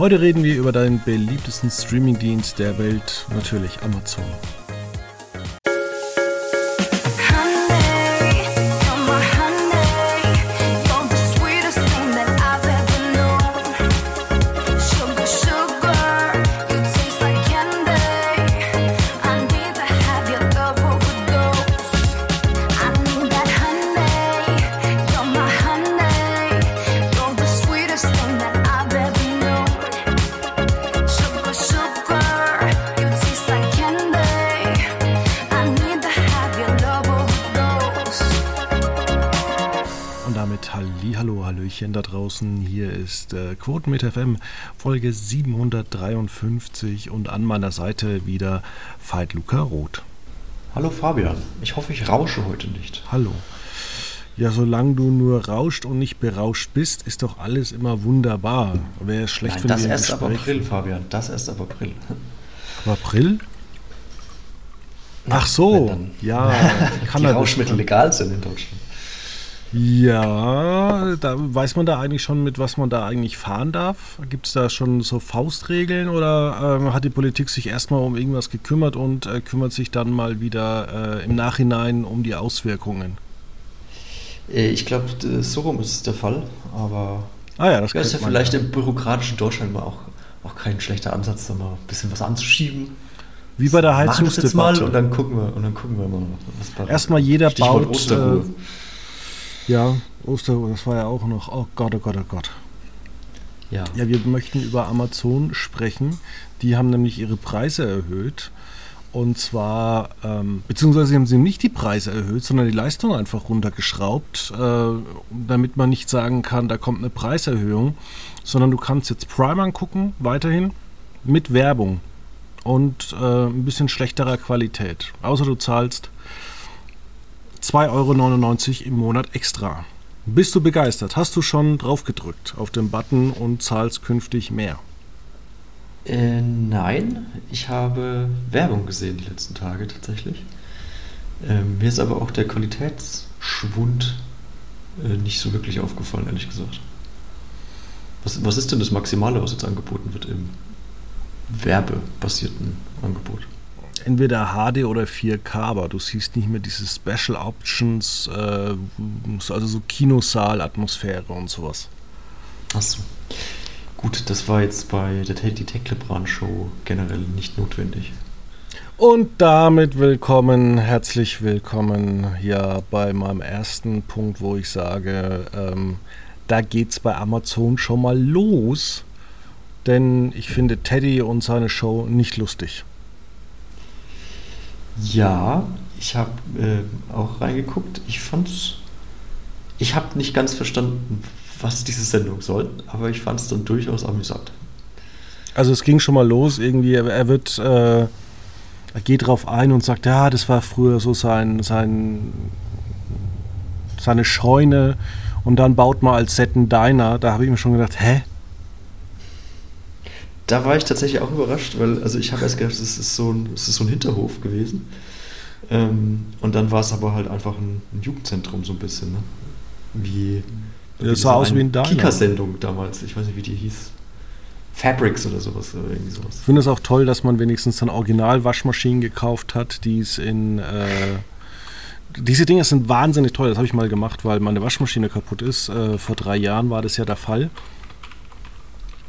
Heute reden wir über deinen beliebtesten Streamingdienst der Welt, natürlich Amazon. Mit FM Folge 753 und an meiner Seite wieder Veit Luca Roth. Hallo Fabian, ich hoffe, ich rausche heute nicht. Hallo. Ja, solange du nur rauscht und nicht berauscht bist, ist doch alles immer wunderbar. Wäre schlecht, Nein, wenn das wir erst ab April, Fabian, das erst ab April. Ab April? Ach so, ja. Die Rauschmittel legal sind in Deutschland. Ja, da weiß man da eigentlich schon, mit was man da eigentlich fahren darf. Gibt es da schon so Faustregeln oder ähm, hat die Politik sich erstmal um irgendwas gekümmert und äh, kümmert sich dann mal wieder äh, im Nachhinein um die Auswirkungen? Äh, ich glaube, so rum ist es der Fall, aber ah ja, das ist ja vielleicht im bürokratischen Deutschland mal auch, auch kein schlechter Ansatz, da mal ein bisschen was anzuschieben. Wie bei der Heizungsdebatte. mal und dann gucken wir, und dann gucken wir mal, was passiert. Erstmal jeder Stichwort baut. Osterruhe. Äh, ja, Oster, das war ja auch noch. Oh Gott, oh Gott, oh Gott. Ja. ja, wir möchten über Amazon sprechen. Die haben nämlich ihre Preise erhöht. Und zwar, ähm, beziehungsweise haben sie nicht die Preise erhöht, sondern die Leistung einfach runtergeschraubt, äh, damit man nicht sagen kann, da kommt eine Preiserhöhung, sondern du kannst jetzt Prime angucken, weiterhin, mit Werbung und äh, ein bisschen schlechterer Qualität. Außer du zahlst 2,99 Euro im Monat extra. Bist du begeistert? Hast du schon drauf gedrückt auf den Button und zahlst künftig mehr? Äh, nein, ich habe Werbung gesehen die letzten Tage tatsächlich. Ähm, mir ist aber auch der Qualitätsschwund äh, nicht so wirklich aufgefallen, ehrlich gesagt. Was, was ist denn das Maximale, was jetzt angeboten wird im werbebasierten Angebot? Entweder HD oder 4K, aber du siehst nicht mehr diese Special Options, äh, also so Kinosaal-Atmosphäre und sowas. Achso. Gut, das war jetzt bei der Teddy Techlebran Show generell nicht notwendig. Und damit willkommen, herzlich willkommen hier bei meinem ersten Punkt, wo ich sage, ähm, da geht's bei Amazon schon mal los. Denn ich finde Teddy und seine Show nicht lustig. Ja, ich habe äh, auch reingeguckt. Ich fand's. Ich habe nicht ganz verstanden, was diese Sendung soll, aber ich fand es dann durchaus amüsant. Also es ging schon mal los, irgendwie, er wird, äh, er geht drauf ein und sagt, ja, das war früher so sein, sein seine Scheune und dann baut man als Set einen Diner. Da habe ich mir schon gedacht, hä? Da war ich tatsächlich auch überrascht, weil also ich habe erst gedacht, es ist so ein, es ist so ein Hinterhof gewesen. Ähm, und dann war es aber halt einfach ein, ein Jugendzentrum so ein bisschen, ne? Wie. Ja, das sah aus wie ein Kika-Sendung damals. Ich weiß nicht, wie die hieß. Fabrics oder sowas oder irgendwie sowas. Ich finde es auch toll, dass man wenigstens dann Original-Waschmaschinen gekauft hat, die es in. Äh, diese Dinge sind wahnsinnig toll. Das habe ich mal gemacht, weil meine Waschmaschine kaputt ist. Äh, vor drei Jahren war das ja der Fall.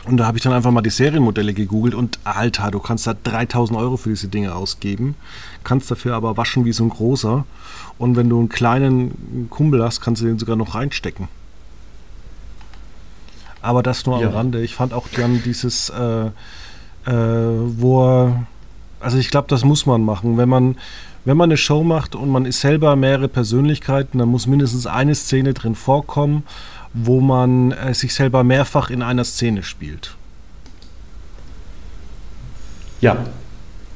Und da habe ich dann einfach mal die Serienmodelle gegoogelt und Alter, du kannst da 3000 Euro für diese Dinge ausgeben, kannst dafür aber waschen wie so ein großer. Und wenn du einen kleinen Kumpel hast, kannst du den sogar noch reinstecken. Aber das nur am ja. Rande. Ich fand auch dann dieses, äh, äh, wo, also ich glaube, das muss man machen. Wenn man, wenn man eine Show macht und man ist selber mehrere Persönlichkeiten, dann muss mindestens eine Szene drin vorkommen wo man äh, sich selber mehrfach in einer Szene spielt. Ja,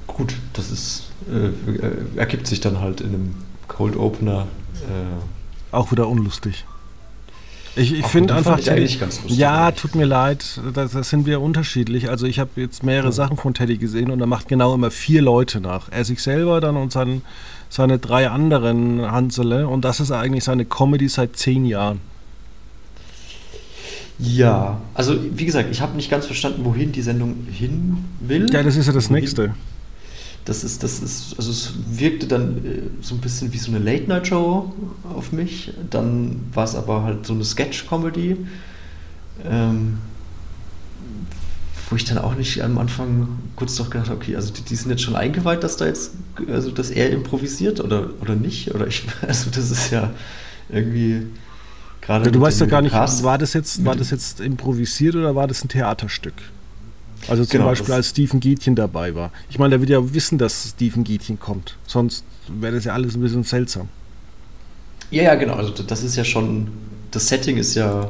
gut, das ist äh, ergibt sich dann halt in einem Cold Opener. Äh, auch wieder unlustig. Ich, ich finde einfach, ich eigentlich ganz lustig ja, tut mir leid, da, sind wir unterschiedlich. Also ich habe jetzt mehrere ja. Sachen von Teddy gesehen und er macht genau immer vier Leute nach. Er sich selber dann und sein, seine drei anderen Hansele und das ist eigentlich seine Comedy seit zehn Jahren. Ja, also wie gesagt, ich habe nicht ganz verstanden, wohin die Sendung hin will. Ja, das ist ja das wohin, nächste. Das ist, das ist, also es wirkte dann äh, so ein bisschen wie so eine Late-Night-Show auf mich. Dann war es aber halt so eine Sketch-Comedy. Ähm, wo ich dann auch nicht am Anfang kurz doch gedacht habe, okay, also die, die, sind jetzt schon eingeweiht, dass da jetzt, also dass er improvisiert oder, oder nicht? Oder ich, also das ist ja irgendwie gerade. Du weißt ja gar nicht, Cast war das jetzt, war das jetzt improvisiert oder war das ein Theaterstück? Also zum genau, Beispiel als Stephen Gietchen dabei war. Ich meine, der wird ja wissen, dass Stephen Gietchen kommt. Sonst wäre das ja alles ein bisschen seltsam. Ja, ja, genau. Also das ist ja schon, das Setting ist ja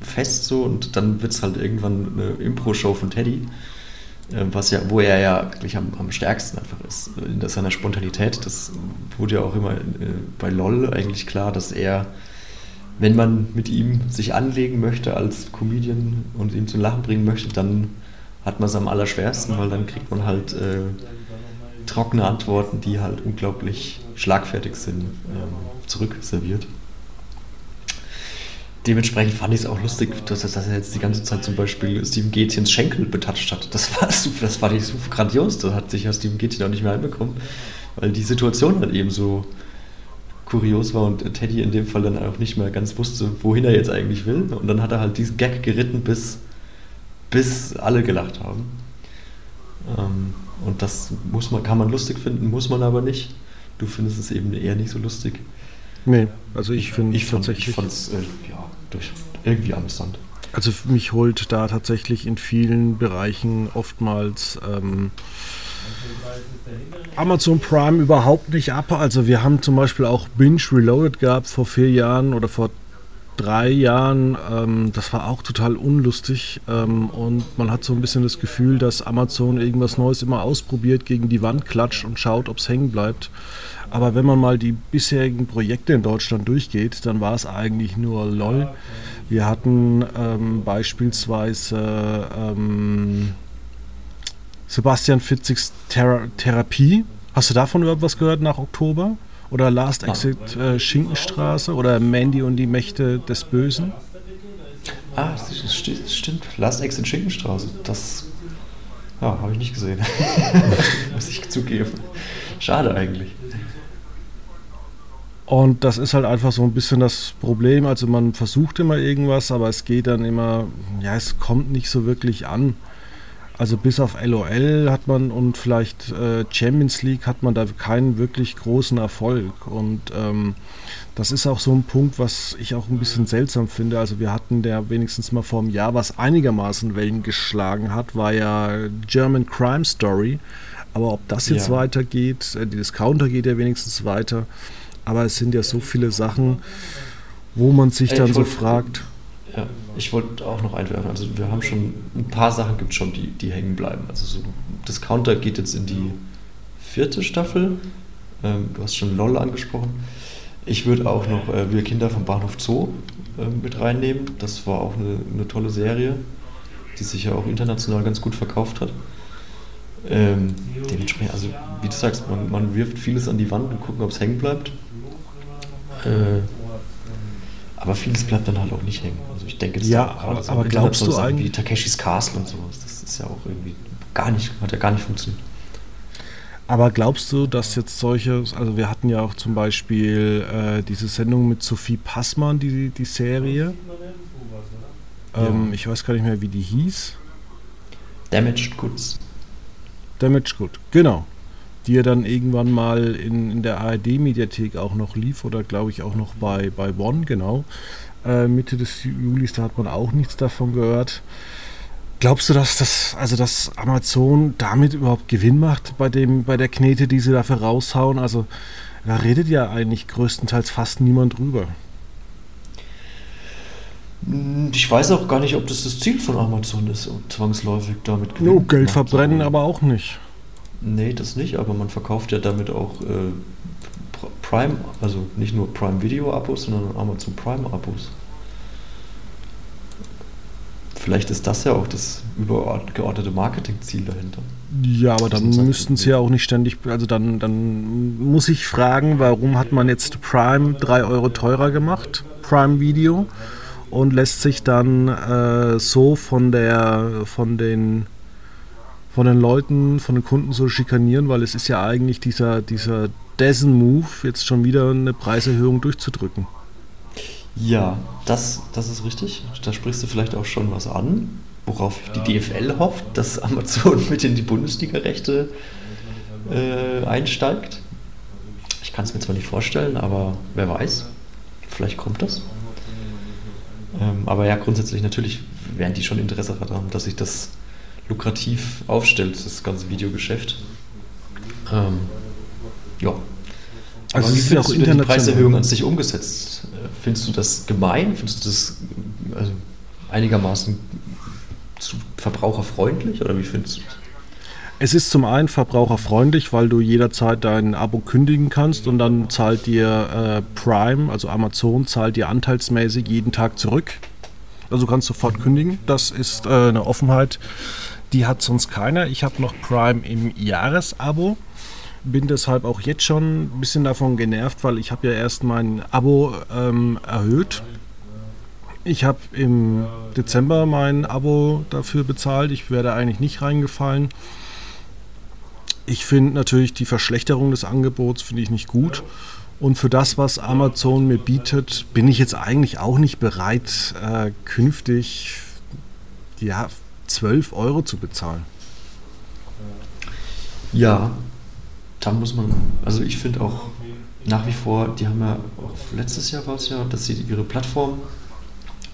fest so und dann wird es halt irgendwann eine Impro-Show von Teddy, äh, was ja, wo er ja wirklich am, am stärksten einfach ist, in seiner Spontanität. Das wurde ja auch immer äh, bei LOL eigentlich klar, dass er, wenn man mit ihm sich anlegen möchte als Comedian und ihn zum Lachen bringen möchte, dann hat man es am allerschwersten, weil dann kriegt man halt äh, trockene Antworten, die halt unglaublich schlagfertig sind, ähm, zurückserviert dementsprechend fand ich es auch lustig, dass, dass, er jetzt die ganze Zeit zum Beispiel Steven Gätchens Schenkel betatscht hat. Das war super, das war nicht so grandios. Das hat sich ja Steven Gätchen auch nicht mehr einbekommen, weil die Situation halt eben so kurios war und Teddy in dem Fall dann auch nicht mehr ganz wusste, wohin er jetzt eigentlich will. Und dann hat er halt diesen Gag geritten, bis, bis alle gelacht haben. Ähm, und das muss man, kann man lustig finden, muss man aber nicht. Du findest es eben eher nicht so lustig. Nee, also ich finde ich tatsächlich. Ich fand es äh, ja, durch, irgendwie amüsant. Also mich holt da tatsächlich in vielen Bereichen oftmals ähm, Amazon Prime überhaupt nicht ab. Also wir haben zum Beispiel auch Binge Reloaded gehabt vor vier Jahren oder vor drei Jahren. Ähm, das war auch total unlustig ähm, und man hat so ein bisschen das Gefühl, dass Amazon irgendwas Neues immer ausprobiert, gegen die Wand klatscht und schaut, ob es hängen bleibt. Aber wenn man mal die bisherigen Projekte in Deutschland durchgeht, dann war es eigentlich nur LOL. Wir hatten ähm, beispielsweise ähm, Sebastian Fitzigs Thera Therapie. Hast du davon überhaupt was gehört nach Oktober? Oder Last Exit äh, Schinkenstraße oder Mandy und die Mächte des Bösen? Ah, das stimmt. Last Exit Schinkenstraße. Das ja, habe ich nicht gesehen. Muss ich zugeben. Schade eigentlich. Und das ist halt einfach so ein bisschen das Problem. Also man versucht immer irgendwas, aber es geht dann immer, ja, es kommt nicht so wirklich an. Also bis auf LOL hat man und vielleicht äh, Champions League hat man da keinen wirklich großen Erfolg. Und ähm, das ist auch so ein Punkt, was ich auch ein bisschen seltsam finde. Also wir hatten der wenigstens mal vor einem Jahr, was einigermaßen Wellen geschlagen hat, war ja German Crime Story. Aber ob das jetzt ja. weitergeht, äh, die Discounter geht ja wenigstens weiter. Aber es sind ja so viele Sachen, wo man sich dann so fragt. Ja, ich wollte auch noch einwerfen. Also wir haben schon ein paar Sachen gibt schon, die, die hängen bleiben. Also so Discounter geht jetzt in die vierte Staffel. Ähm, du hast schon LOL angesprochen. Ich würde auch noch äh, Wir Kinder vom Bahnhof Zoo äh, mit reinnehmen. Das war auch eine, eine, tolle Serie, die sich ja auch international ganz gut verkauft hat. Ähm, dementsprechend, also wie du sagst, man, man wirft vieles an die Wand und gucken, ob es hängen bleibt. Äh, aber vieles bleibt dann halt auch nicht hängen. Ich denke, ja, aber, aber glaubst du eigentlich wie Takeshis Castle und sowas, das ist ja auch irgendwie gar nicht, hat ja gar nicht funktioniert. Aber glaubst du, dass jetzt solche, also wir hatten ja auch zum Beispiel äh, diese Sendung mit Sophie Passmann, die, die Serie. Ähm, ja. Ich weiß gar nicht mehr, wie die hieß. Damaged Goods. Damaged Good, genau die ja dann irgendwann mal in, in der ARD-Mediathek auch noch lief oder glaube ich auch noch bei, bei Bonn, genau. Äh, Mitte des Julis, da hat man auch nichts davon gehört. Glaubst du, dass das, also dass Amazon damit überhaupt Gewinn macht bei dem, bei der Knete, die sie dafür raushauen? Also da redet ja eigentlich größtenteils fast niemand drüber. Ich weiß auch gar nicht, ob das das Ziel von Amazon ist, zwangsläufig damit Gewinn. No, Geld verbrennen aber auch nicht. Nee, das nicht, aber man verkauft ja damit auch äh, Prime, also nicht nur Prime Video Abos, sondern Amazon Prime Abos. Vielleicht ist das ja auch das übergeordnete Marketingziel dahinter. Ja, aber dann müssten sie ja auch nicht ständig, also dann, dann muss ich fragen, warum hat man jetzt Prime 3 Euro teurer gemacht, Prime Video, und lässt sich dann äh, so von der von den von den Leuten, von den Kunden so schikanieren, weil es ist ja eigentlich dieser, dieser Dessen-Move, jetzt schon wieder eine Preiserhöhung durchzudrücken. Ja, das, das ist richtig. Da sprichst du vielleicht auch schon was an, worauf die DFL hofft, dass Amazon mit in die Bundesliga-Rechte äh, einsteigt. Ich kann es mir zwar nicht vorstellen, aber wer weiß, vielleicht kommt das. Ähm, aber ja, grundsätzlich natürlich werden die schon Interesse daran, dass sich das lukrativ aufstellt, das ganze Videogeschäft. Ähm, ja. Also wie findest du die Preiserhöhung an sich umgesetzt? Findest du das gemein? Findest du das also einigermaßen verbraucherfreundlich oder wie findest du das? Es ist zum einen verbraucherfreundlich, weil du jederzeit dein Abo kündigen kannst und dann zahlt dir äh, Prime, also Amazon, zahlt dir anteilsmäßig jeden Tag zurück. Also du kannst sofort kündigen. Das ist äh, eine Offenheit, die hat sonst keiner. Ich habe noch Prime im Jahresabo. Bin deshalb auch jetzt schon ein bisschen davon genervt, weil ich habe ja erst mein Abo ähm, erhöht. Ich habe im Dezember mein Abo dafür bezahlt. Ich wäre da eigentlich nicht reingefallen. Ich finde natürlich die Verschlechterung des Angebots finde ich nicht gut. Und für das, was Amazon mir bietet, bin ich jetzt eigentlich auch nicht bereit, äh, künftig ja, 12 Euro zu bezahlen. Ja, da muss man, also ich finde auch nach wie vor, die haben ja auch letztes Jahr war es ja, dass sie ihre Plattform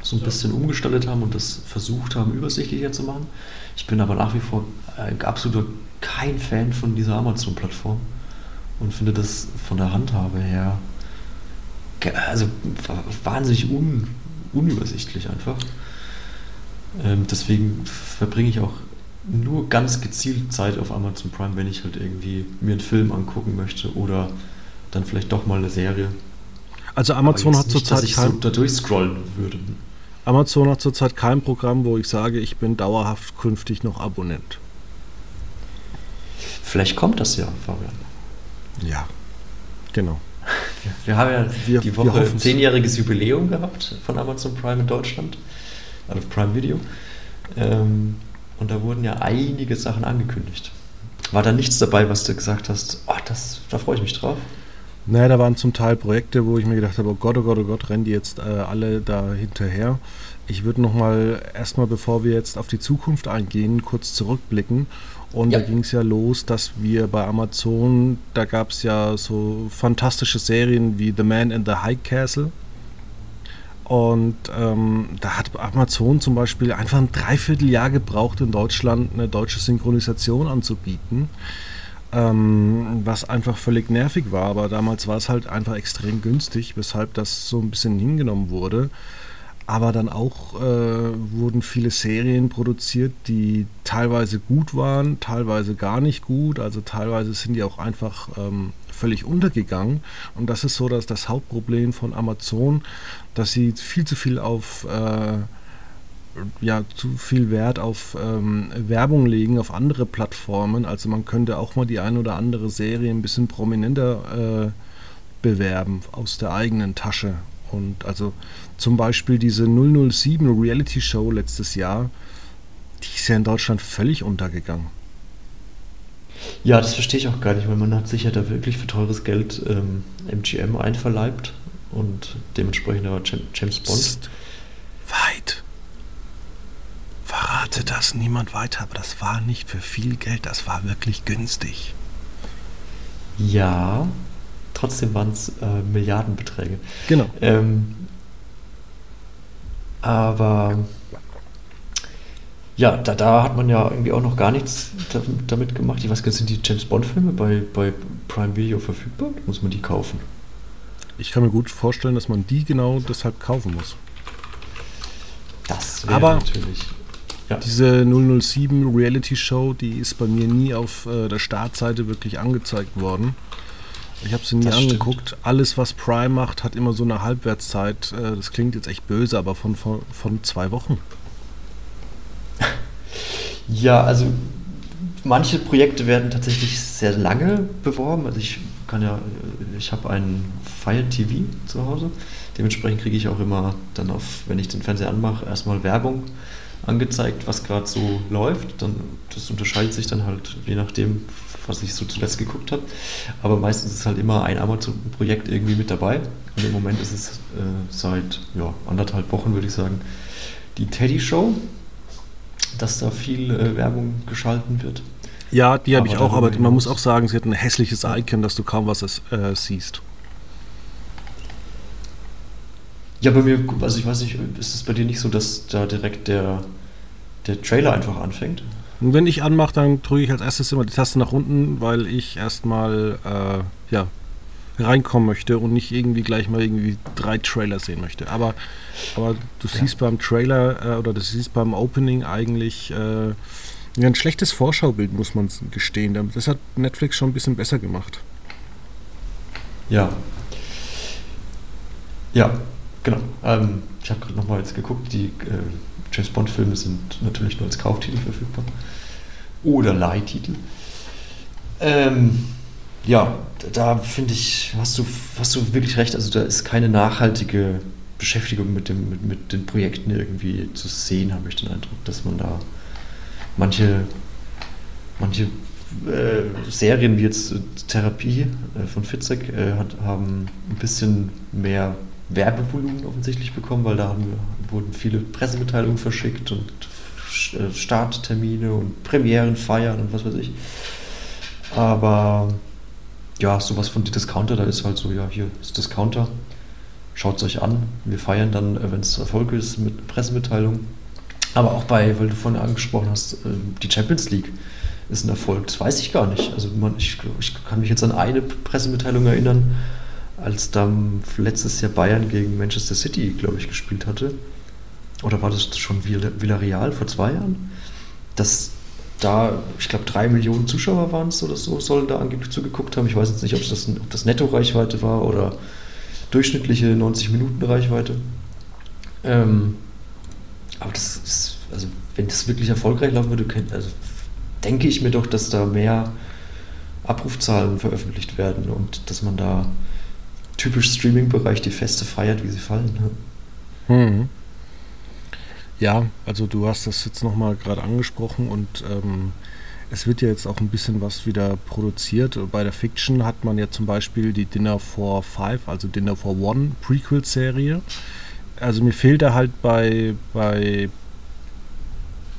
so ein bisschen umgestaltet haben und das versucht haben, übersichtlicher zu machen. Ich bin aber nach wie vor absolut kein Fan von dieser Amazon-Plattform und finde das von der Handhabe her also wahnsinnig un, unübersichtlich einfach. Ähm, deswegen verbringe ich auch nur ganz gezielt Zeit auf Amazon Prime, wenn ich halt irgendwie mir einen Film angucken möchte oder dann vielleicht doch mal eine Serie. Also Amazon hat zurzeit dass ich kein, so da durchscrollen würde. Amazon hat zurzeit kein Programm, wo ich sage, ich bin dauerhaft künftig noch Abonnent. Vielleicht kommt das ja, Fabian. Ja, genau. Wir, haben ja wir, die Woche zehnjähriges Jubiläum gehabt von Amazon Prime in Deutschland auf Prime Video. Ähm, und da wurden ja einige Sachen angekündigt. War da nichts dabei, was du gesagt hast, oh, das, da freue ich mich drauf? Naja, da waren zum Teil Projekte, wo ich mir gedacht habe, oh Gott, oh Gott, oh Gott, rennen die jetzt äh, alle da hinterher. Ich würde nochmal erstmal, bevor wir jetzt auf die Zukunft eingehen, kurz zurückblicken. Und ja. da ging es ja los, dass wir bei Amazon, da gab es ja so fantastische Serien wie The Man in the High Castle. Und ähm, da hat Amazon zum Beispiel einfach ein Dreivierteljahr gebraucht, in Deutschland eine deutsche Synchronisation anzubieten. Ähm, was einfach völlig nervig war, aber damals war es halt einfach extrem günstig, weshalb das so ein bisschen hingenommen wurde. Aber dann auch äh, wurden viele Serien produziert, die teilweise gut waren, teilweise gar nicht gut. Also teilweise sind die auch einfach ähm, völlig untergegangen. Und das ist so dass das Hauptproblem von Amazon, dass sie viel zu viel auf äh, ja, zu viel Wert auf ähm, Werbung legen, auf andere Plattformen. Also man könnte auch mal die ein oder andere Serie ein bisschen prominenter äh, bewerben aus der eigenen Tasche. Und also zum Beispiel diese 007 Reality Show letztes Jahr, die ist ja in Deutschland völlig untergegangen. Ja, das verstehe ich auch gar nicht, weil man hat sich ja da wirklich für teures Geld ähm, MGM einverleibt und dementsprechend aber James Bond. Psst. Weit. Verrate das niemand weiter, aber das war nicht für viel Geld, das war wirklich günstig. Ja, trotzdem waren es äh, Milliardenbeträge. Genau. Ähm, aber ja, da, da hat man ja irgendwie auch noch gar nichts damit gemacht. Ich weiß gar nicht, sind die James Bond-Filme bei, bei Prime Video verfügbar? Muss man die kaufen? Ich kann mir gut vorstellen, dass man die genau deshalb kaufen muss. Das wäre natürlich. Ja. Diese 007 Reality Show, die ist bei mir nie auf äh, der Startseite wirklich angezeigt worden. Ich habe sie nie das angeguckt. Stimmt. Alles, was Prime macht, hat immer so eine Halbwertszeit. Äh, das klingt jetzt echt böse, aber von, von, von zwei Wochen. Ja, also manche Projekte werden tatsächlich sehr lange beworben. Also ich kann ja, ich habe einen Fire TV zu Hause. Dementsprechend kriege ich auch immer dann auf, wenn ich den Fernseher anmache, erstmal Werbung angezeigt, was gerade so läuft. Dann, das unterscheidet sich dann halt je nachdem, was ich so zuletzt geguckt habe. Aber meistens ist halt immer ein Amazon-Projekt irgendwie mit dabei. Und im Moment ist es äh, seit ja, anderthalb Wochen, würde ich sagen, die Teddy Show, dass da viel äh, Werbung geschalten wird. Ja, die habe ich auch, aber man muss auch sagen, sie hat ein hässliches Icon, dass du kaum was äh, siehst. Ja, bei mir, also ich weiß nicht, ist es bei dir nicht so, dass da direkt der, der Trailer einfach anfängt? Und wenn ich anmache, dann drücke ich als erstes immer die Taste nach unten, weil ich erstmal äh, ja, reinkommen möchte und nicht irgendwie gleich mal irgendwie drei Trailer sehen möchte. Aber, aber du ja. siehst beim Trailer äh, oder du siehst beim Opening eigentlich äh, ein schlechtes Vorschaubild, muss man gestehen. Das hat Netflix schon ein bisschen besser gemacht. Ja. Ja, genau. Ähm, ich habe gerade nochmal jetzt geguckt, die äh, James Bond-Filme sind natürlich nur als Kauftitel verfügbar. Oder Leihtitel. Ähm, ja, da finde ich, hast du, hast du wirklich recht. Also da ist keine nachhaltige Beschäftigung mit, dem, mit, mit den Projekten irgendwie zu sehen, habe ich den Eindruck, dass man da manche, manche äh, Serien wie jetzt äh, Therapie äh, von Fitzek äh, hat, haben ein bisschen mehr Werbevolumen offensichtlich bekommen, weil da haben, wurden viele Pressemitteilungen verschickt und äh, Starttermine und Premieren feiern und was weiß ich. Aber ja, sowas von Discounter, da ist halt so, ja, hier ist Discounter, schaut es euch an. Wir feiern dann, äh, wenn es Erfolg ist, mit Pressemitteilungen. Aber auch bei, weil du vorhin angesprochen hast, ähm, die Champions League ist ein Erfolg. Das weiß ich gar nicht. Also man, ich, ich kann mich jetzt an eine Pressemitteilung erinnern, als dann letztes Jahr Bayern gegen Manchester City, glaube ich, gespielt hatte. Oder war das schon Villarreal vor zwei Jahren? Dass da, ich glaube, drei Millionen Zuschauer waren es oder so, sollen da angeblich zugeguckt haben. Ich weiß jetzt nicht, ob das, ob das Netto-Reichweite war oder durchschnittliche 90-Minuten-Reichweite. Ähm, aber das ist, also wenn das wirklich erfolgreich laufen würde, also denke ich mir doch, dass da mehr Abrufzahlen veröffentlicht werden und dass man da typisch Streaming-Bereich die Feste feiert, wie sie fallen. Mhm. Ja, also du hast das jetzt nochmal gerade angesprochen und ähm, es wird ja jetzt auch ein bisschen was wieder produziert. Bei der Fiction hat man ja zum Beispiel die Dinner for Five, also Dinner for One Prequel-Serie also mir fehlt da halt bei, bei,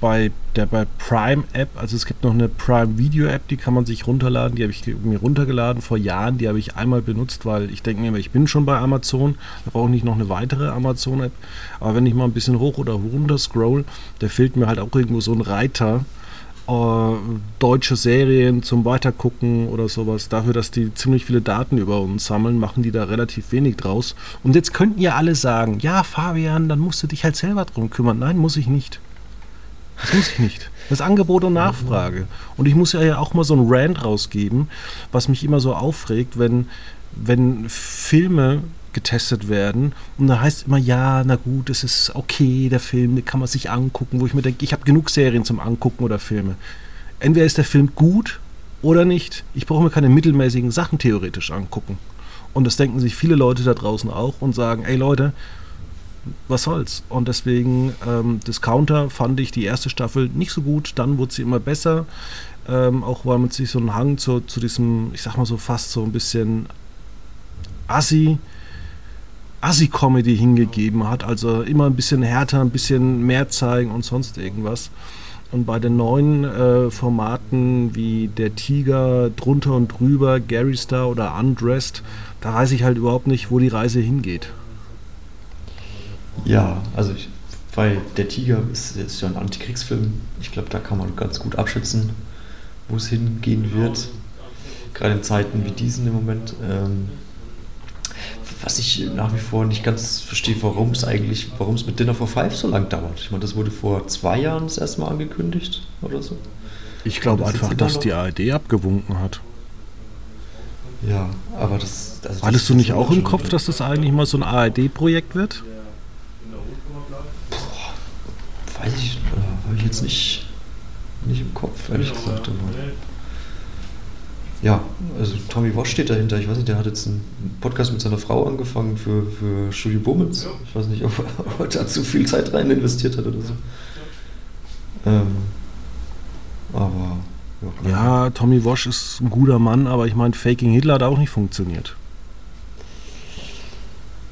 bei der bei Prime App, also es gibt noch eine Prime Video App, die kann man sich runterladen, die habe ich mir runtergeladen vor Jahren, die habe ich einmal benutzt, weil ich denke mir, ich bin schon bei Amazon, da brauche ich nicht noch eine weitere Amazon App, aber wenn ich mal ein bisschen hoch oder runter scroll, da fehlt mir halt auch irgendwo so ein Reiter, äh, deutsche Serien zum Weitergucken oder sowas. Dafür, dass die ziemlich viele Daten über uns sammeln, machen die da relativ wenig draus. Und jetzt könnten ja alle sagen, ja, Fabian, dann musst du dich halt selber drum kümmern. Nein, muss ich nicht. Das muss ich nicht. Das ist Angebot und Nachfrage. Und ich muss ja auch mal so ein Rant rausgeben, was mich immer so aufregt, wenn, wenn Filme getestet werden. Und da heißt immer, ja, na gut, es ist okay, der Film, den kann man sich angucken, wo ich mir denke, ich habe genug Serien zum Angucken oder Filme. Entweder ist der Film gut oder nicht. Ich brauche mir keine mittelmäßigen Sachen theoretisch angucken. Und das denken sich viele Leute da draußen auch und sagen, ey Leute, was soll's? Und deswegen, ähm, Discounter fand ich die erste Staffel nicht so gut, dann wurde sie immer besser. Ähm, auch weil man sich so einen Hang zu, zu diesem, ich sag mal so fast so ein bisschen Assi Assi-Comedy hingegeben hat. Also immer ein bisschen härter, ein bisschen mehr zeigen und sonst irgendwas. Und bei den neuen äh, Formaten wie Der Tiger, Drunter und Drüber, Gary Star oder Undressed, da weiß ich halt überhaupt nicht, wo die Reise hingeht. Ja, also ich, weil Der Tiger ist, ist ja ein Antikriegsfilm. Ich glaube, da kann man ganz gut abschätzen, wo es hingehen wird. Gerade in Zeiten wie diesen im Moment. Ähm, was ich nach wie vor nicht ganz verstehe, warum es eigentlich, warum es mit Dinner for Five so lang dauert. Ich meine, das wurde vor zwei Jahren das erste Mal angekündigt oder so. Ich glaube einfach, dass die ARD abgewunken hat. Ja, aber das. Also Hattest du nicht auch im Kopf, dass das eigentlich mal so ein ARD-Projekt wird? Boah, weiß ich, äh, habe ich jetzt nicht, nicht im Kopf, ehrlich gesagt. Aber ja, also Tommy Walsh steht dahinter. Ich weiß nicht, der hat jetzt einen Podcast mit seiner Frau angefangen für, für Studio Bummens. Ja. Ich weiß nicht, ob, ob er da zu viel Zeit rein investiert hat oder so. Ähm, aber. Ja, ja, Tommy Walsh ist ein guter Mann, aber ich meine, Faking Hitler hat auch nicht funktioniert.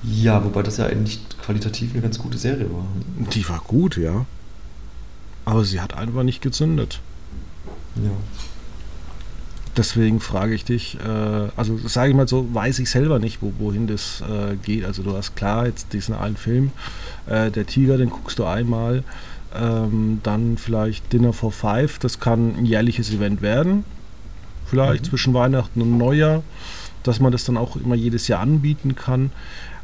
Ja, wobei das ja eigentlich qualitativ eine ganz gute Serie war. Die war gut, ja. Aber sie hat einfach nicht gezündet. Ja. Deswegen frage ich dich, äh, also sage ich mal so, weiß ich selber nicht, wo, wohin das äh, geht. Also du hast klar jetzt diesen einen Film, äh, der Tiger, den guckst du einmal, ähm, dann vielleicht Dinner for Five, das kann ein jährliches Event werden, vielleicht mhm. zwischen Weihnachten und Neujahr, dass man das dann auch immer jedes Jahr anbieten kann.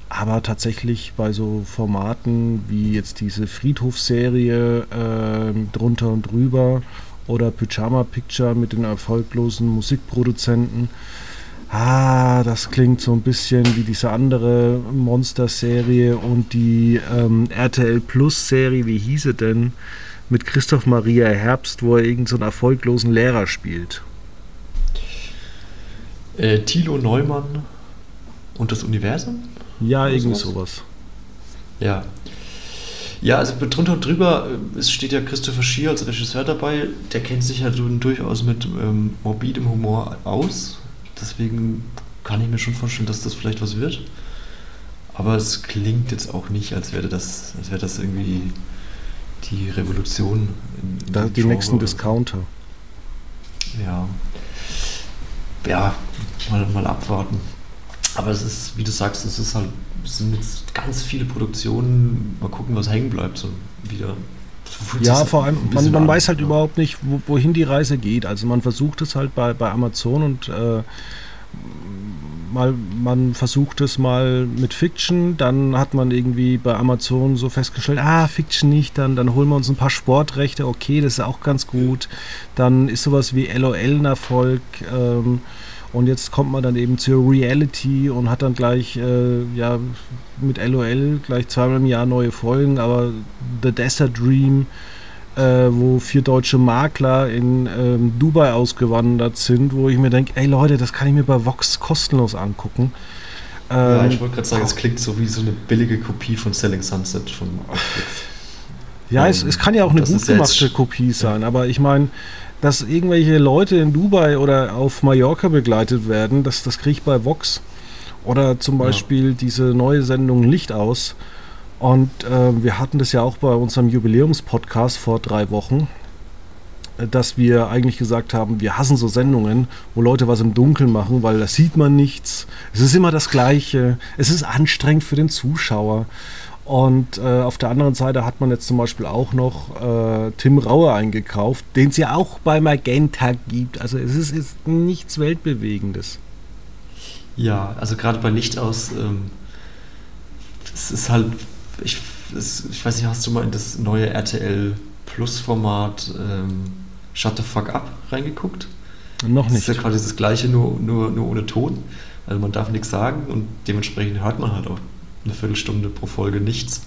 Aber tatsächlich bei so Formaten wie jetzt diese Friedhofsserie äh, drunter und drüber oder Pyjama Picture mit den erfolglosen Musikproduzenten. Ah, das klingt so ein bisschen wie diese andere Monster-Serie und die ähm, RTL Plus-Serie, wie hieße denn, mit Christoph Maria Herbst, wo er irgendeinen so erfolglosen Lehrer spielt. Äh, Thilo Neumann und das Universum? Ja, irgendwie sowas. Ja. Ja, also drunter und drüber, äh, es steht ja Christopher Schier als Regisseur dabei, der kennt sich ja durchaus mit ähm, morbidem Humor aus. Deswegen kann ich mir schon vorstellen, dass das vielleicht was wird. Aber es klingt jetzt auch nicht, als wäre das, als wäre das irgendwie die Revolution. In, in da, die nächsten Discounter. Ja. Ja, mal, mal abwarten. Aber es ist, wie du sagst, es ist halt, es sind jetzt ganz viele Produktionen. Mal gucken, was hängen bleibt so wieder. Ja, vor allem, man, man weiß halt ja. überhaupt nicht, wo, wohin die Reise geht. Also man versucht es halt bei, bei Amazon und äh, mal, man versucht es mal mit Fiction, dann hat man irgendwie bei Amazon so festgestellt, ah, Fiction nicht, dann, dann holen wir uns ein paar Sportrechte, okay, das ist auch ganz gut. Dann ist sowas wie LOL ein Erfolg. Ähm, und jetzt kommt man dann eben zur Reality und hat dann gleich äh, ja, mit LOL gleich zweimal im Jahr neue Folgen, aber The Desert Dream, äh, wo vier deutsche Makler in ähm, Dubai ausgewandert sind, wo ich mir denke, ey Leute, das kann ich mir bei Vox kostenlos angucken. Ähm, ja, ich wollte gerade sagen, es klingt so wie so eine billige Kopie von Selling Sunset von Netflix. Ja, es, es, kann ja auch eine gut gemachte Kopie sein, ja. aber ich meine, dass irgendwelche Leute in Dubai oder auf Mallorca begleitet werden, das, das kriege ich bei Vox. Oder zum Beispiel ja. diese neue Sendung Licht aus. Und äh, wir hatten das ja auch bei unserem Jubiläumspodcast vor drei Wochen, dass wir eigentlich gesagt haben, wir hassen so Sendungen, wo Leute was im Dunkeln machen, weil da sieht man nichts. Es ist immer das Gleiche. Es ist anstrengend für den Zuschauer. Und äh, auf der anderen Seite hat man jetzt zum Beispiel auch noch äh, Tim Raue eingekauft, den es ja auch bei Magenta gibt. Also es ist, ist nichts Weltbewegendes. Ja, also gerade bei Licht aus, ähm, es ist halt, ich, es, ich weiß nicht, hast du mal in das neue RTL Plus Format ähm, Shut the Fuck Up reingeguckt? Noch nicht. Das ist ja quasi das gleiche, nur, nur, nur ohne Ton. Also man darf nichts sagen und dementsprechend hört man halt auch eine Viertelstunde pro Folge nichts.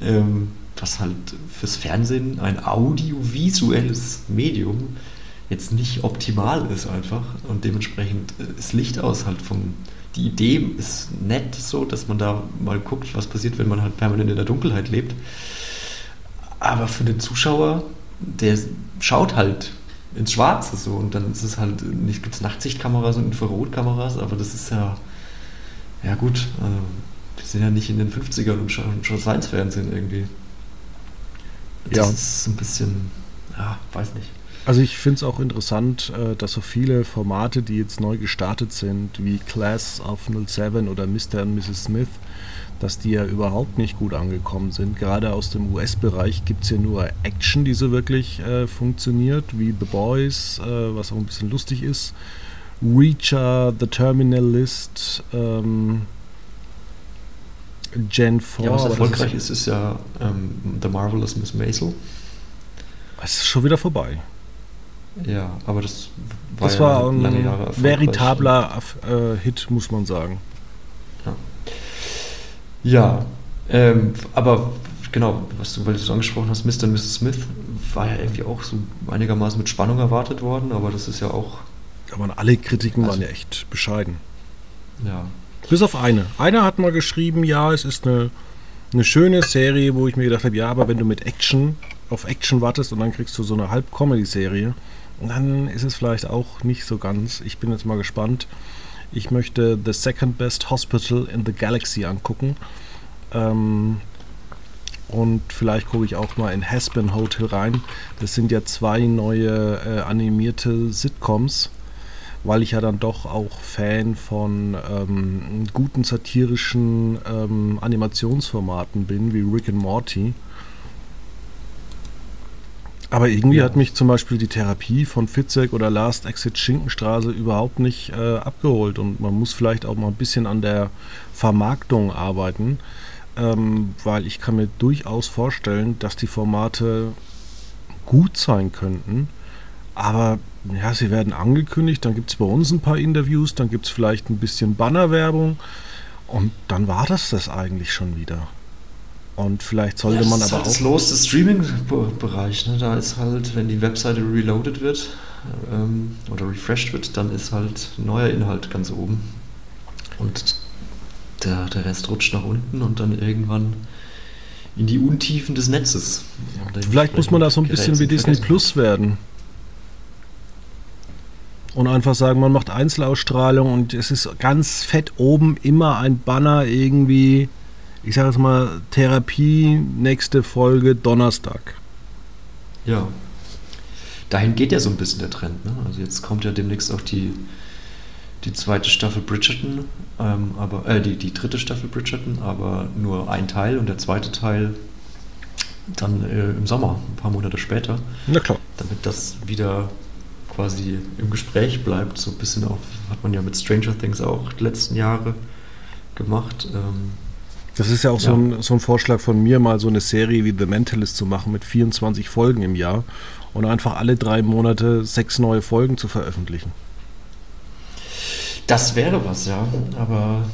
Ähm, was halt fürs Fernsehen ein audiovisuelles Medium jetzt nicht optimal ist einfach und dementsprechend ist Licht aus halt vom die Idee ist nett so, dass man da mal guckt, was passiert, wenn man halt permanent in der Dunkelheit lebt. Aber für den Zuschauer, der schaut halt ins Schwarze so und dann ist es halt nicht gibt es Nachtsichtkameras und Infrarotkameras, aber das ist ja ja gut. Also wir sind ja nicht in den 50ern und schauen schon Science-Fernsehen irgendwie. Das ja. ist ein bisschen, ja, weiß nicht. Also ich finde es auch interessant, äh, dass so viele Formate, die jetzt neu gestartet sind, wie Class of 07 oder Mr. und Mrs. Smith, dass die ja überhaupt nicht gut angekommen sind. Gerade aus dem US-Bereich gibt es ja nur Action, die so wirklich äh, funktioniert, wie The Boys, äh, was auch ein bisschen lustig ist. Reacher, The Terminal List, ähm, Gen 4. Ja, was erfolgreich ist, ist, ja ähm, The Marvelous Miss Maisel. Es ist schon wieder vorbei. Ja, aber das war, das ja war ein lange Jahre veritabler äh, Hit, muss man sagen. Ja, ja ähm, aber genau, was du, weil du so angesprochen hast, Mr. und Mrs. Smith war ja irgendwie auch so einigermaßen mit Spannung erwartet worden, aber das ist ja auch Aber alle Kritiken also, waren ja echt bescheiden. Ja. Bis auf eine. Einer hat mal geschrieben, ja, es ist eine, eine schöne Serie, wo ich mir gedacht habe, ja, aber wenn du mit Action auf Action wartest und dann kriegst du so eine Halb-Comedy-Serie, dann ist es vielleicht auch nicht so ganz. Ich bin jetzt mal gespannt. Ich möchte The Second Best Hospital in the Galaxy angucken. Ähm, und vielleicht gucke ich auch mal in Haspen Hotel rein. Das sind ja zwei neue äh, animierte Sitcoms, weil ich ja dann doch auch Fan von ähm, guten satirischen ähm, Animationsformaten bin, wie Rick and Morty. Aber irgendwie ja. hat mich zum Beispiel die Therapie von Fitzek oder Last Exit Schinkenstraße überhaupt nicht äh, abgeholt. Und man muss vielleicht auch mal ein bisschen an der Vermarktung arbeiten ähm, weil ich kann mir durchaus vorstellen, dass die Formate gut sein könnten, aber ja, sie werden angekündigt, dann gibt es bei uns ein paar Interviews, dann gibt es vielleicht ein bisschen Bannerwerbung und dann war das das eigentlich schon wieder. Und vielleicht sollte ja, man aber halt auch. Das los, das Streaming-Bereich, ne? da ist halt, wenn die Webseite reloaded wird ähm, oder refreshed wird, dann ist halt neuer Inhalt ganz oben. Und der, der Rest rutscht nach unten und dann irgendwann in die Untiefen des Netzes. Vielleicht muss man da so ein bisschen wie Disney Plus werden. Und einfach sagen, man macht Einzelausstrahlung und es ist ganz fett oben immer ein Banner irgendwie, ich sage jetzt mal, Therapie, nächste Folge Donnerstag. Ja. Dahin geht ja so ein bisschen der Trend. Ne? Also jetzt kommt ja demnächst auch die die zweite Staffel Bridgerton, ähm, aber äh, die, die dritte Staffel Bridgerton, aber nur ein Teil und der zweite Teil dann äh, im Sommer, ein paar Monate später. Na klar. Damit das wieder quasi im Gespräch bleibt. So ein bisschen auf, hat man ja mit Stranger Things auch die letzten Jahre gemacht. Ähm, das ist ja auch ja. So, ein, so ein Vorschlag von mir, mal so eine Serie wie The Mentalist zu machen mit 24 Folgen im Jahr und einfach alle drei Monate sechs neue Folgen zu veröffentlichen. Das wäre was, ja. Aber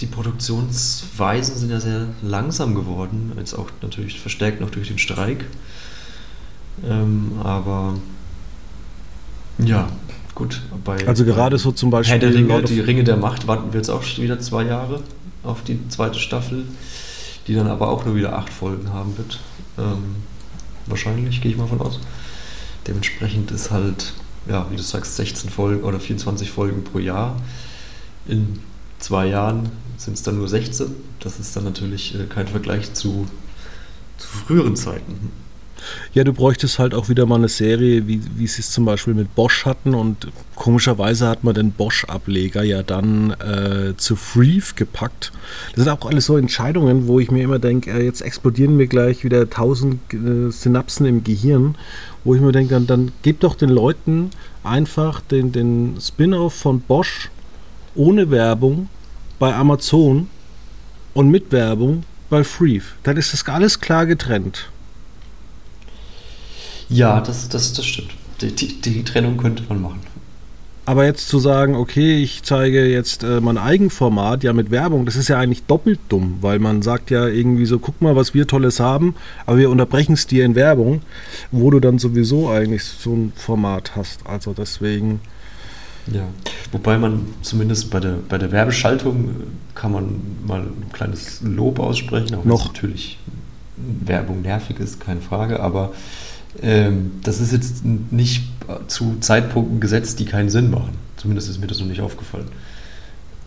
die Produktionsweisen sind ja sehr langsam geworden. Jetzt auch natürlich verstärkt noch durch den Streik. Ähm, aber ja, gut. Also gerade so zum Beispiel. Herr der Ringe, die Ringe der Macht warten wir jetzt auch wieder zwei Jahre auf die zweite Staffel, die dann aber auch nur wieder acht Folgen haben wird. Ähm, wahrscheinlich, gehe ich mal von aus. Dementsprechend ist halt ja, wie du sagst, 16 Folgen oder 24 Folgen pro Jahr. In zwei Jahren sind es dann nur 16. Das ist dann natürlich äh, kein Vergleich zu, zu früheren Zeiten. Ja, du bräuchtest halt auch wieder mal eine Serie, wie, wie sie es zum Beispiel mit Bosch hatten und komischerweise hat man den Bosch-Ableger ja dann äh, zu Freeve gepackt. Das sind auch alles so Entscheidungen, wo ich mir immer denke, äh, jetzt explodieren mir gleich wieder tausend äh, Synapsen im Gehirn, wo ich mir denke, dann, dann gib doch den Leuten einfach den, den Spin-off von Bosch ohne Werbung bei Amazon und mit Werbung bei Freeve. Dann ist das alles klar getrennt. Ja, das, das, das stimmt. Die, die, die Trennung könnte man machen. Aber jetzt zu sagen, okay, ich zeige jetzt äh, mein Eigenformat ja mit Werbung, das ist ja eigentlich doppelt dumm, weil man sagt ja irgendwie so, guck mal, was wir Tolles haben, aber wir unterbrechen es dir in Werbung, wo du dann sowieso eigentlich so ein Format hast. Also deswegen. Ja, wobei man zumindest bei der, bei der Werbeschaltung kann man mal ein kleines Lob aussprechen, auch wenn natürlich Werbung nervig ist, keine Frage, aber das ist jetzt nicht zu Zeitpunkten gesetzt, die keinen Sinn machen. Zumindest ist mir das noch nicht aufgefallen.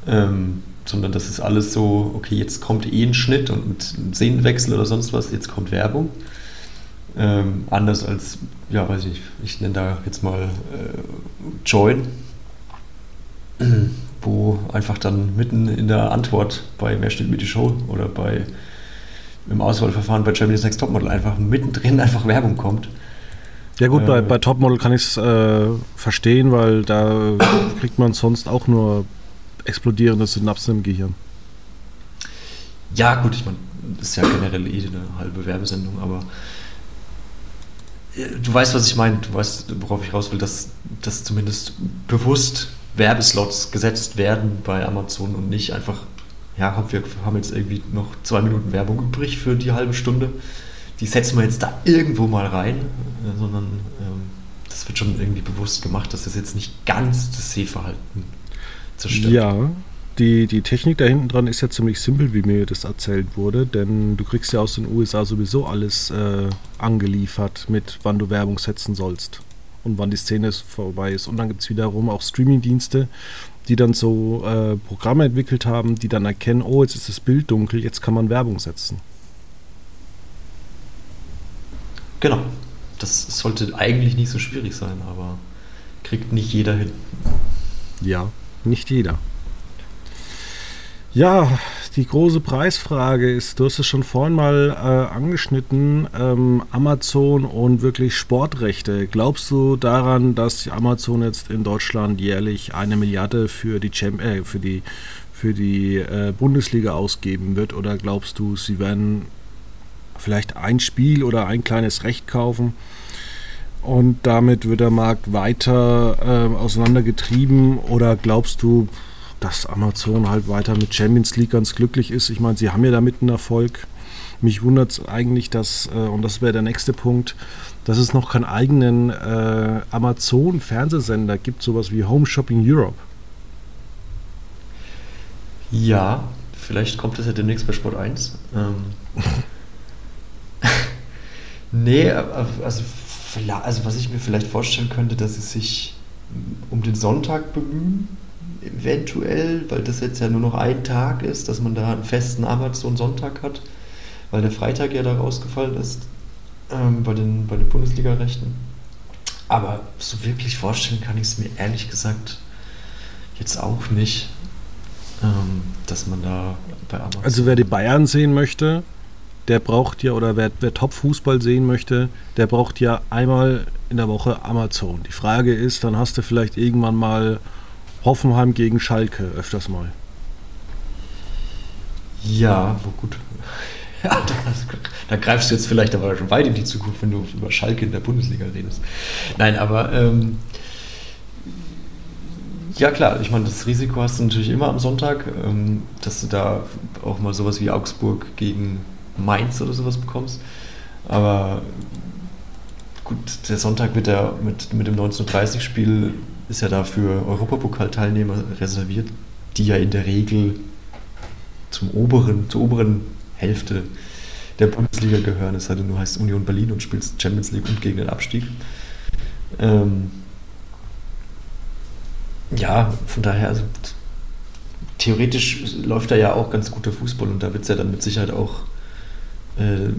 Ähm, sondern das ist alles so, okay, jetzt kommt eh ein Schnitt und ein Szenenwechsel oder sonst was, jetzt kommt Werbung. Ähm, anders als, ja, weiß ich, ich nenne da jetzt mal äh, Join, wo einfach dann mitten in der Antwort bei Mehr steht mit die Show oder bei im Auswahlverfahren bei Germany's Next Topmodel einfach mittendrin einfach Werbung kommt. Ja gut, äh, bei, bei Topmodel kann ich es äh, verstehen, weil da kriegt man sonst auch nur explodierende Synapsen im Gehirn. Ja gut, ich meine, das ist ja generell eh eine halbe Werbesendung, aber äh, du weißt, was ich meine, du weißt, worauf ich raus will, dass, dass zumindest bewusst Werbeslots gesetzt werden bei Amazon und nicht einfach ja, wir haben jetzt irgendwie noch zwei Minuten Werbung übrig für die halbe Stunde. Die setzen wir jetzt da irgendwo mal rein, äh, sondern ähm, das wird schon irgendwie bewusst gemacht, dass das jetzt nicht ganz das Sehverhalten zerstört. Ja, die, die Technik da hinten dran ist ja ziemlich simpel, wie mir das erzählt wurde, denn du kriegst ja aus den USA sowieso alles äh, angeliefert, mit wann du Werbung setzen sollst und wann die Szene vorbei ist. Und dann gibt es wiederum auch Streamingdienste, die dann so äh, Programme entwickelt haben, die dann erkennen, oh, jetzt ist das Bild dunkel, jetzt kann man Werbung setzen. Genau. Das sollte eigentlich nicht so schwierig sein, aber kriegt nicht jeder hin. Ja, nicht jeder. Ja, die große Preisfrage ist, du hast es schon vorhin mal äh, angeschnitten, ähm, Amazon und wirklich Sportrechte. Glaubst du daran, dass Amazon jetzt in Deutschland jährlich eine Milliarde für die, Champ äh, für die, für die äh, Bundesliga ausgeben wird? Oder glaubst du, sie werden vielleicht ein Spiel oder ein kleines Recht kaufen? Und damit wird der Markt weiter äh, auseinandergetrieben? Oder glaubst du, dass Amazon halt weiter mit Champions League ganz glücklich ist. Ich meine, sie haben ja damit einen Erfolg. Mich wundert es eigentlich, dass, äh, und das wäre der nächste Punkt, dass es noch keinen eigenen äh, Amazon-Fernsehsender gibt, sowas wie Home Shopping Europe. Ja, vielleicht kommt das ja demnächst bei Sport 1. Ähm. nee, also, also was ich mir vielleicht vorstellen könnte, dass sie sich um den Sonntag bemühen eventuell, weil das jetzt ja nur noch ein Tag ist, dass man da einen festen Amazon-Sonntag hat, weil der Freitag ja da rausgefallen ist ähm, bei den, bei den Bundesliga-Rechten. Aber so wirklich vorstellen kann ich es mir ehrlich gesagt jetzt auch nicht, ähm, dass man da bei Amazon. Also wer die Bayern sehen möchte, der braucht ja, oder wer, wer Top-Fußball sehen möchte, der braucht ja einmal in der Woche Amazon. Die Frage ist, dann hast du vielleicht irgendwann mal Hoffenheim gegen Schalke öfters mal. Ja, wo gut. Ja, da, da, greifst du jetzt vielleicht aber schon weit in die Zukunft, wenn du über Schalke in der Bundesliga redest. Nein, aber ähm, ja klar, ich meine, das Risiko hast du natürlich immer am Sonntag, ähm, dass du da auch mal sowas wie Augsburg gegen Mainz oder sowas bekommst. Aber gut, der Sonntag wird ja mit, mit dem 1930-Spiel ist ja da für Europapokalteilnehmer reserviert, die ja in der Regel zum oberen, zur oberen Hälfte der Bundesliga gehören. Es sei denn, du heißt Union Berlin und spielst Champions League und gegen den Abstieg. Ähm ja, von daher, also theoretisch läuft da ja auch ganz guter Fußball und da wird es ja dann mit Sicherheit auch äh,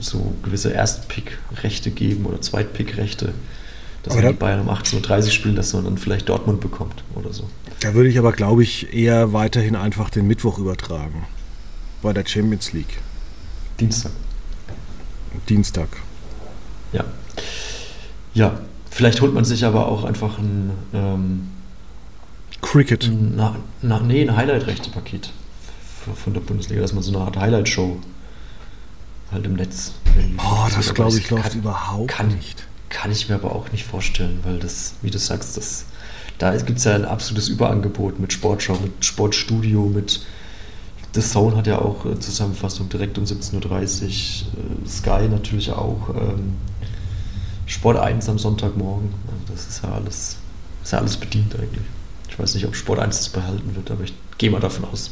so gewisse Erstpick-Rechte geben oder Zweitpick-Rechte dass aber die Bayern um 18.30 Uhr spielen, dass man dann vielleicht Dortmund bekommt oder so. Da würde ich aber, glaube ich, eher weiterhin einfach den Mittwoch übertragen. Bei der Champions League. Dienstag. Dienstag. Ja. Ja, vielleicht holt man sich aber auch einfach ein ähm, Cricket. Na, na, nee, ein Highlight-Rechte-Paket von der Bundesliga, dass man so eine Art Highlight-Show halt im Netz. Oh, das glaube ich läuft überhaupt kann, nicht. Kann ich mir aber auch nicht vorstellen, weil das, wie du sagst, das, da gibt es ja ein absolutes Überangebot mit Sportschau, mit Sportstudio, mit The Zone hat ja auch äh, Zusammenfassung direkt um 17.30 Uhr, äh, Sky natürlich auch, ähm, Sport 1 am Sonntagmorgen. Also das ist ja alles, ist ja alles bedient eigentlich. Ich weiß nicht, ob Sport 1 das behalten wird, aber ich gehe mal davon aus.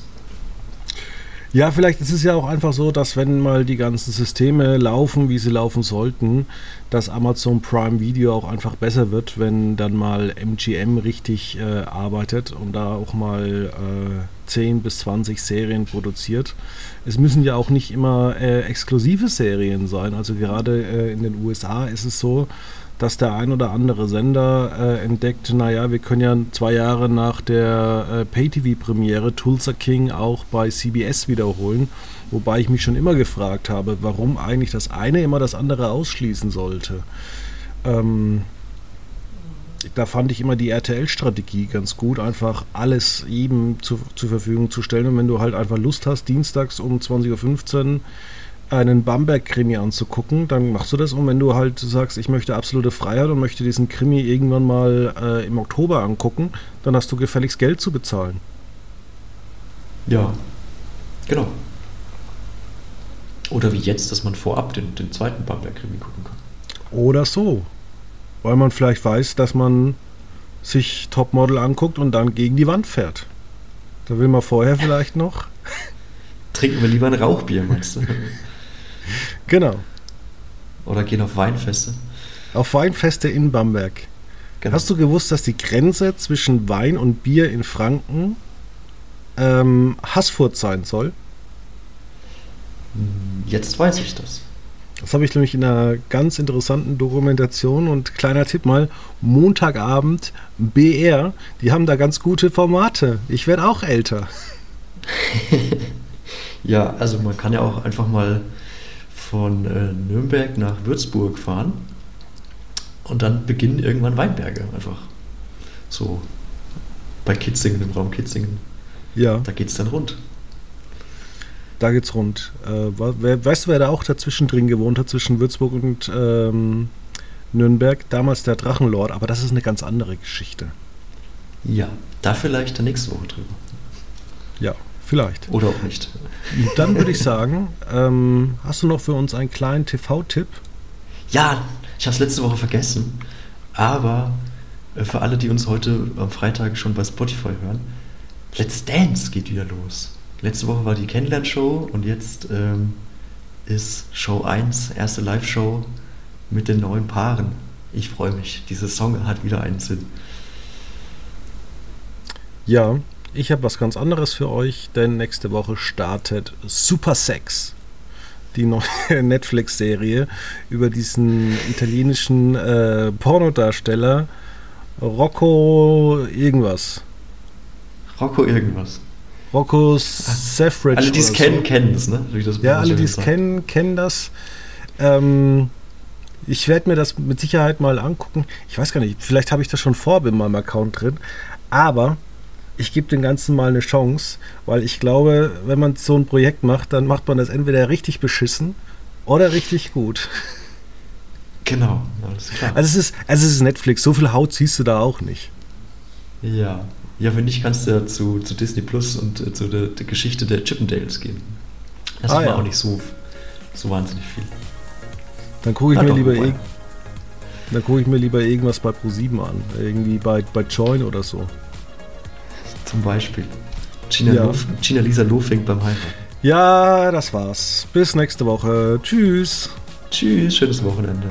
Ja, vielleicht ist es ja auch einfach so, dass wenn mal die ganzen Systeme laufen, wie sie laufen sollten, dass Amazon Prime Video auch einfach besser wird, wenn dann mal MGM richtig äh, arbeitet und da auch mal äh, 10 bis 20 Serien produziert. Es müssen ja auch nicht immer äh, exklusive Serien sein. Also gerade äh, in den USA ist es so, dass der ein oder andere Sender äh, entdeckt, naja, wir können ja zwei Jahre nach der äh, Pay-TV-Premiere Tulsa King auch bei CBS wiederholen. Wobei ich mich schon immer gefragt habe, warum eigentlich das eine immer das andere ausschließen sollte. Ähm, da fand ich immer die RTL-Strategie ganz gut, einfach alles jedem zu, zur Verfügung zu stellen. Und wenn du halt einfach Lust hast, dienstags um 20.15 Uhr einen Bamberg-Krimi anzugucken, dann machst du das. Und wenn du halt sagst, ich möchte absolute Freiheit und möchte diesen Krimi irgendwann mal äh, im Oktober angucken, dann hast du gefälligst Geld zu bezahlen. Ja, genau. Oder wie jetzt, dass man vorab den, den zweiten Bamberg-Krimi gucken kann. Oder so. weil man vielleicht weiß, dass man sich Topmodel anguckt und dann gegen die Wand fährt. Da will man vorher vielleicht noch. Trinken wir lieber ein Rauchbier, meinst du? genau. Oder gehen auf Weinfeste. Auf Weinfeste in Bamberg. Genau. Hast du gewusst, dass die Grenze zwischen Wein und Bier in Franken ähm, Haßfurt sein soll? Jetzt weiß ich das. Das habe ich nämlich in einer ganz interessanten Dokumentation und kleiner Tipp mal, Montagabend BR, die haben da ganz gute Formate. Ich werde auch älter. ja, also man kann ja auch einfach mal von äh, Nürnberg nach Würzburg fahren und dann beginnen irgendwann Weinberge einfach. So bei Kitzingen, im Raum Kitzingen. Ja. Da geht es dann rund. Da geht's rund. Äh, wer, weißt du, wer da auch dazwischen drin gewohnt hat, zwischen Würzburg und ähm, Nürnberg? Damals der Drachenlord, aber das ist eine ganz andere Geschichte. Ja, da vielleicht der nächste Woche drüber. Ja, vielleicht. Oder auch nicht. Dann würde ich sagen, ähm, hast du noch für uns einen kleinen TV-Tipp? Ja, ich habe es letzte Woche vergessen, aber äh, für alle, die uns heute am Freitag schon bei Spotify hören, Let's Dance geht wieder los. Letzte Woche war die Kennenlern-Show und jetzt ähm, ist Show 1, erste Live-Show mit den neuen Paaren. Ich freue mich. Dieser Song hat wieder einen Sinn. Ja, ich habe was ganz anderes für euch, denn nächste Woche startet Super Sex, die neue Netflix-Serie über diesen italienischen äh, Pornodarsteller Rocco irgendwas. Rocco irgendwas. Rocco Sefridge. Alle, die es kennen, so. kennen es, ne? ja, alle, die es kennen, kennen das. Ähm, ich werde mir das mit Sicherheit mal angucken. Ich weiß gar nicht, vielleicht habe ich das schon vor in meinem Account drin. Aber ich gebe dem Ganzen mal eine Chance, weil ich glaube, wenn man so ein Projekt macht, dann macht man das entweder richtig beschissen oder richtig gut. Genau, alles klar. Also es ist, also es ist Netflix, so viel Haut siehst du da auch nicht. Ja, ja, wenn nicht, kannst du ja zu, zu Disney Plus und äh, zu der, der, Geschichte der Chippendales gehen. Das ah, ist ja. auch nicht so, so wahnsinnig viel. Dann gucke ich, mir lieber eh, dann guck ich mir lieber irgendwas bei Pro7 an. Irgendwie bei, bei Join oder so. Zum Beispiel. Gina, ja. Lof, Gina Lisa Lofing beim Heiraten. Ja, das war's. Bis nächste Woche. Tschüss. Tschüss, schönes Wochenende.